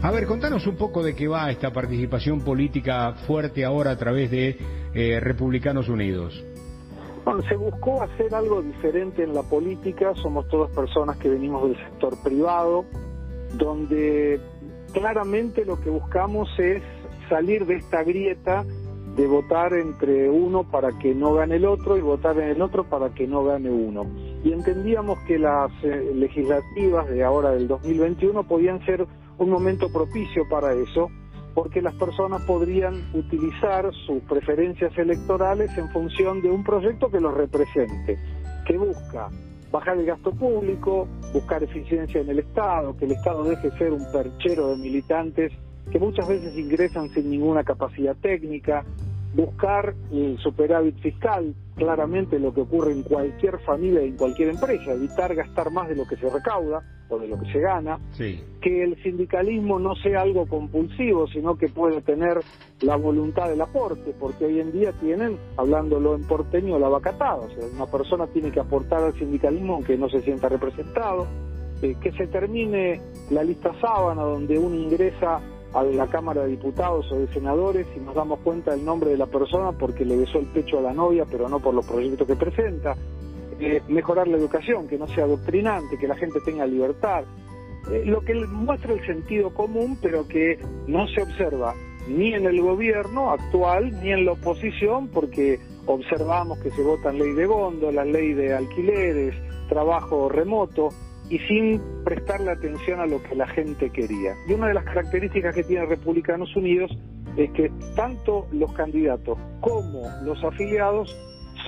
A ver, contanos un poco de qué va esta participación política fuerte ahora a través de eh, Republicanos Unidos. Bueno, se buscó hacer algo diferente en la política, somos todas personas que venimos del sector privado, donde claramente lo que buscamos es salir de esta grieta de votar entre uno para que no gane el otro y votar en el otro para que no gane uno. Y entendíamos que las eh, legislativas de ahora del 2021 podían ser un momento propicio para eso, porque las personas podrían utilizar sus preferencias electorales en función de un proyecto que los represente, que busca bajar el gasto público, buscar eficiencia en el Estado, que el Estado deje ser un perchero de militantes que muchas veces ingresan sin ninguna capacidad técnica, buscar el superávit fiscal, claramente lo que ocurre en cualquier familia y en cualquier empresa, evitar gastar más de lo que se recauda o de lo que se gana, que el sindicalismo no sea algo compulsivo, sino que puede tener la voluntad del aporte, porque hoy en día tienen, hablándolo en porteño, la vacatada, o sea, una persona tiene que aportar al sindicalismo aunque no se sienta representado, eh, que se termine la lista sábana donde uno ingresa a la Cámara de Diputados o de Senadores y nos damos cuenta del nombre de la persona porque le besó el pecho a la novia, pero no por los proyectos que presenta. Eh, mejorar la educación, que no sea adoctrinante, que la gente tenga libertad. Eh, lo que muestra el sentido común, pero que no se observa ni en el gobierno actual ni en la oposición, porque observamos que se votan ley de la ley de alquileres, trabajo remoto, y sin prestarle atención a lo que la gente quería. Y una de las características que tiene Republicanos Unidos es que tanto los candidatos como los afiliados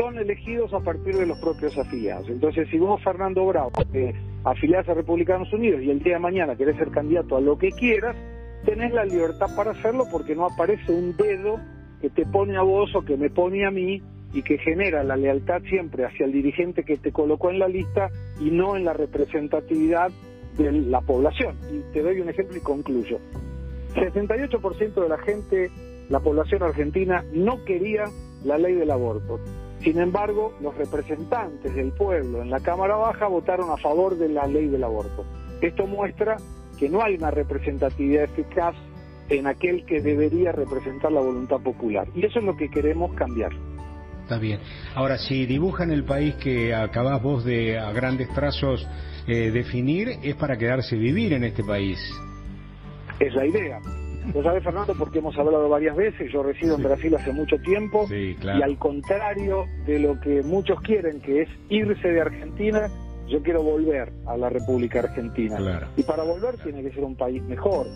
son elegidos a partir de los propios afiliados. Entonces, si vos, Fernando Bravo, eh, afiliás a Republicanos Unidos y el día de mañana querés ser candidato a lo que quieras, tenés la libertad para hacerlo porque no aparece un dedo que te pone a vos o que me pone a mí y que genera la lealtad siempre hacia el dirigente que te colocó en la lista y no en la representatividad de la población. Y te doy un ejemplo y concluyo. 68% de la gente, la población argentina, no quería la ley del aborto. Sin embargo, los representantes del pueblo en la Cámara Baja votaron a favor de la ley del aborto. Esto muestra que no hay una representatividad eficaz en aquel que debería representar la voluntad popular. Y eso es lo que queremos cambiar. Está bien. Ahora, si dibujan el país que acabás vos de a grandes trazos eh, definir, es para quedarse vivir en este país. Es la idea. Lo sabes, Fernando, porque hemos hablado varias veces. Yo resido en Brasil hace mucho tiempo. Y al contrario de lo que muchos quieren, que es irse de Argentina, yo quiero volver a la República Argentina. Y para volver tiene que ser un país mejor.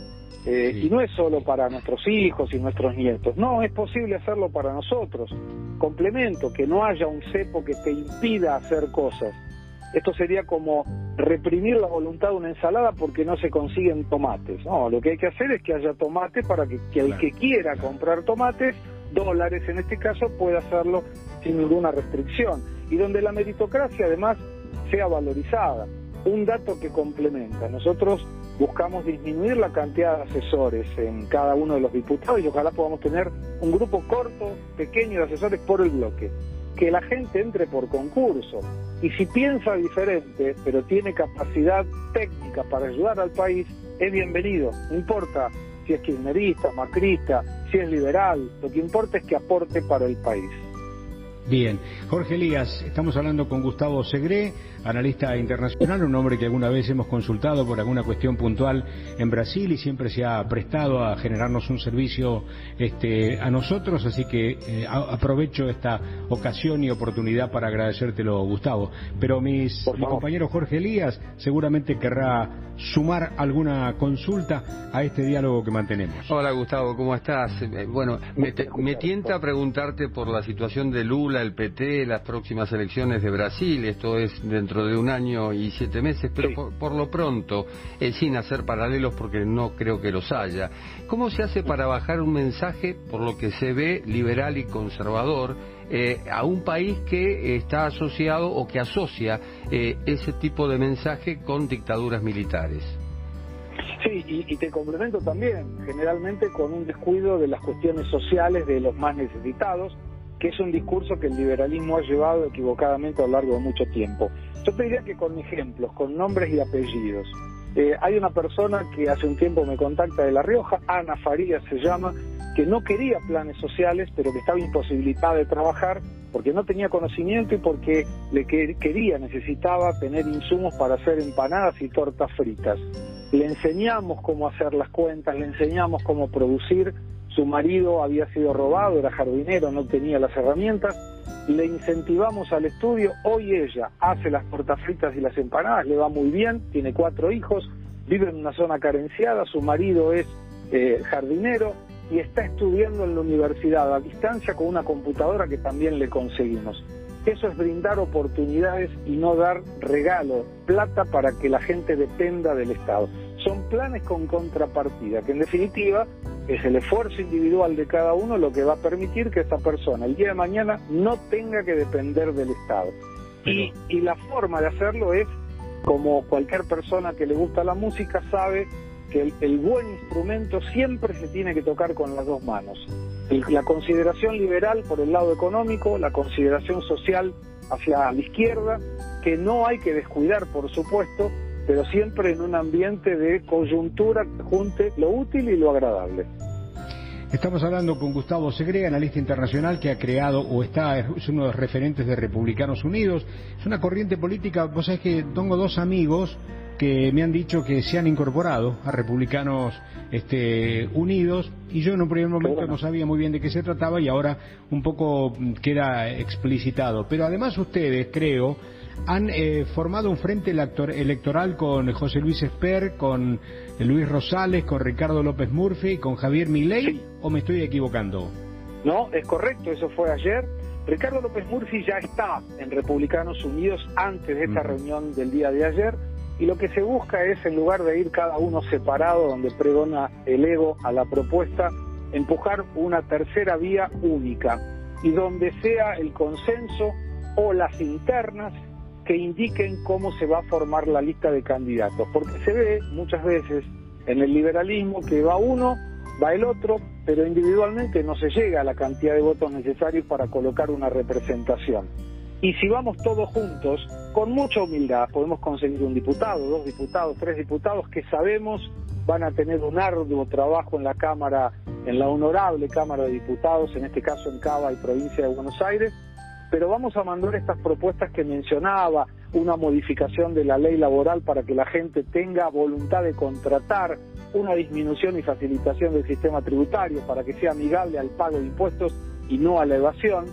Eh, y no es solo para nuestros hijos y nuestros nietos, no, es posible hacerlo para nosotros. Complemento, que no haya un cepo que te impida hacer cosas. Esto sería como reprimir la voluntad de una ensalada porque no se consiguen tomates. No, lo que hay que hacer es que haya tomates para que, el que quiera comprar tomates, dólares en este caso, pueda hacerlo sin ninguna restricción. Y donde la meritocracia además sea valorizada. Un dato que complementa. Nosotros buscamos disminuir la cantidad de asesores en cada uno de los diputados y ojalá podamos tener un grupo corto, pequeño de asesores por el bloque. Que la gente entre por concurso. Y si piensa diferente, pero tiene capacidad técnica para ayudar al país, es bienvenido. No importa si es kirchnerista, macrista, si es liberal, lo que importa es que aporte para el país. Bien, Jorge Elías, estamos hablando con Gustavo Segre, analista internacional, un hombre que alguna vez hemos consultado por alguna cuestión puntual en Brasil y siempre se ha prestado a generarnos un servicio este, a nosotros, así que eh, aprovecho esta ocasión y oportunidad para agradecértelo, Gustavo. Pero mis, mi compañero Jorge Elías seguramente querrá sumar alguna consulta a este diálogo que mantenemos. Hola Gustavo, ¿cómo estás? Eh, bueno, me, me tienta preguntarte por la situación de Lula el PT, las próximas elecciones de Brasil, esto es dentro de un año y siete meses, pero por, lo pronto, eh, sin hacer paralelos porque no creo que los haya. ¿Cómo se hace para bajar un mensaje, por lo que se ve, liberal y conservador, eh, a un país que está asociado o que asocia eh, ese tipo de mensaje con dictaduras militares? Sí, y, y, te complemento también, generalmente con un descuido de las cuestiones sociales de los más necesitados, que es un discurso que el liberalismo ha llevado equivocadamente a lo largo de mucho tiempo. Yo te diría que con ejemplos, con nombres y apellidos. Eh, hay una persona que hace un tiempo me contacta de La Rioja, Ana Farías se llama, que no quería planes sociales, pero que estaba imposibilitada de trabajar porque no tenía conocimiento y porque le quería, necesitaba tener insumos para hacer empanadas y tortas fritas. Le enseñamos cómo hacer las cuentas, le enseñamos cómo producir. Su marido había sido robado, era jardinero, no tenía las herramientas. Le incentivamos al estudio. Hoy ella hace las tortas fritas y las empanadas, le va muy bien, tiene cuatro hijos, vive en una zona carenciada, su marido es eh, jardinero y está estudiando en la universidad a distancia con una computadora que también le conseguimos. Eso es brindar oportunidades y no dar regalo, plata para que la gente dependa del Estado. Son planes con contrapartida, que en definitiva es el esfuerzo individual de cada uno lo que va a permitir que esa persona el día de mañana no tenga que depender del Estado. Y, y la forma de hacerlo es, como cualquier persona que le gusta la música sabe, que el, buen instrumento siempre se tiene que tocar con las dos manos. la consideración liberal por el lado económico, la consideración social hacia la izquierda, que no hay que descuidar, por supuesto, pero siempre en un ambiente de coyuntura que junte lo útil y lo agradable. Estamos hablando con Gustavo Segre, analista internacional que ha creado o está, es uno de los referentes de Republicanos Unidos. Es una corriente política, vos sabés que tengo dos amigos que me han dicho que se han incorporado a Republicanos este, Unidos y yo en un primer momento no sabía muy bien de qué se trataba y ahora un poco queda explicitado. Pero además ustedes, creo, han eh, formado un frente electoral con José Luis Esper, con Luis Rosales, con Ricardo López Murphy, con Javier Milei, o me estoy equivocando? No, es correcto, eso fue ayer. Ricardo López Murphy ya está en Republicanos Unidos antes de esta reunión del día de ayer y lo que se busca es, en lugar de ir cada uno separado, donde pregona el ego a la propuesta, empujar una tercera vía única y donde sea el consenso o las internas que indiquen cómo se va a formar la lista de candidatos. Porque se ve muchas veces en el liberalismo que va uno, va el otro, pero individualmente no se llega a la cantidad de votos necesarios para colocar una representación. Y si vamos todos juntos, con mucha humildad, podemos conseguir un diputado, dos diputados, tres diputados que sabemos van a tener un arduo trabajo en la Cámara, en la honorable Cámara de Diputados, en este caso en Cava y provincia de Buenos Aires, pero vamos a mandar estas propuestas que mencionaba, una modificación de la ley laboral para que la gente tenga voluntad de contratar, una disminución y facilitación del sistema tributario para que sea amigable al pago de impuestos y no a la evasión.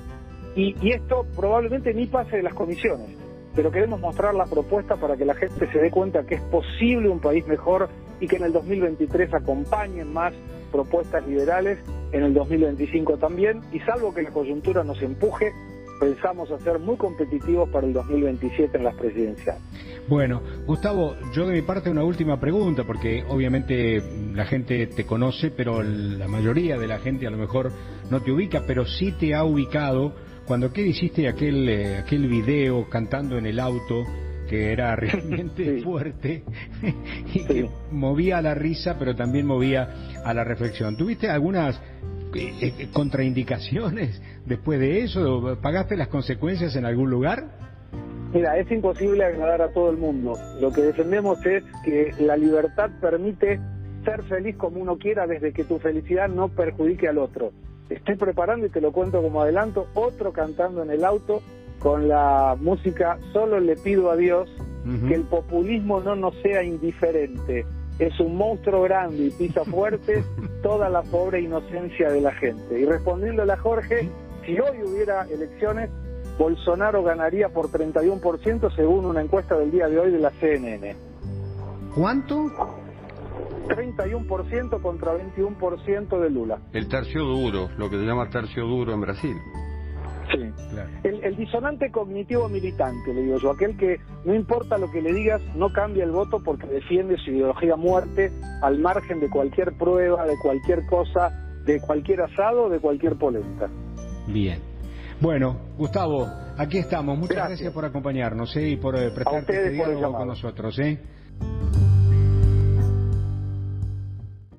Y, esto probablemente ni pase de las comisiones, pero queremos mostrar la propuesta para que la gente se dé cuenta que es posible un país mejor y que en el 2023 acompañen más propuestas liberales, en el 2025 también, y salvo que la coyuntura nos empuje, pensamos hacer muy competitivos para el 2027 en las presidenciales. Bueno, Gustavo, yo de mi parte una última pregunta, porque obviamente la gente te conoce, pero la mayoría de la gente a lo mejor no te ubica, pero sí te ha ubicado cuando ¿qué hiciste aquel, eh, aquel video cantando en el auto que era realmente fuerte y que movía la risa pero también movía a la reflexión. ¿Tuviste algunas eh, eh, contraindicaciones después de eso? ¿Pagaste las consecuencias en algún lugar? Mira, es imposible agradar a todo el mundo. Lo que defendemos es que la libertad permite ser feliz como uno quiera desde que tu felicidad no perjudique al otro estoy preparando y te lo cuento como adelanto, otro cantando en el auto con la música Solo le pido a Dios que el populismo no nos sea indiferente. Es un monstruo grande y pisa fuerte toda la pobre inocencia de la gente. Y respondiéndole a Jorge, si hoy hubiera elecciones, Bolsonaro ganaría por 31% según una encuesta del día de hoy de la CNN. ¿Cuánto? 31% contra 21% de Lula. El tercio duro, lo que se llama tercio duro en Brasil. Sí, el, disonante cognitivo militante, le digo yo, aquel que no importa lo que le digas, no cambia el voto porque defiende su ideología muerte al margen de cualquier prueba, de cualquier cosa, de cualquier asado, de cualquier polenta. Bien. Bueno, Gustavo, aquí estamos. Muchas gracias, por acompañarnos ¿eh? y por eh, prestarte este diálogo con nosotros. ¿eh?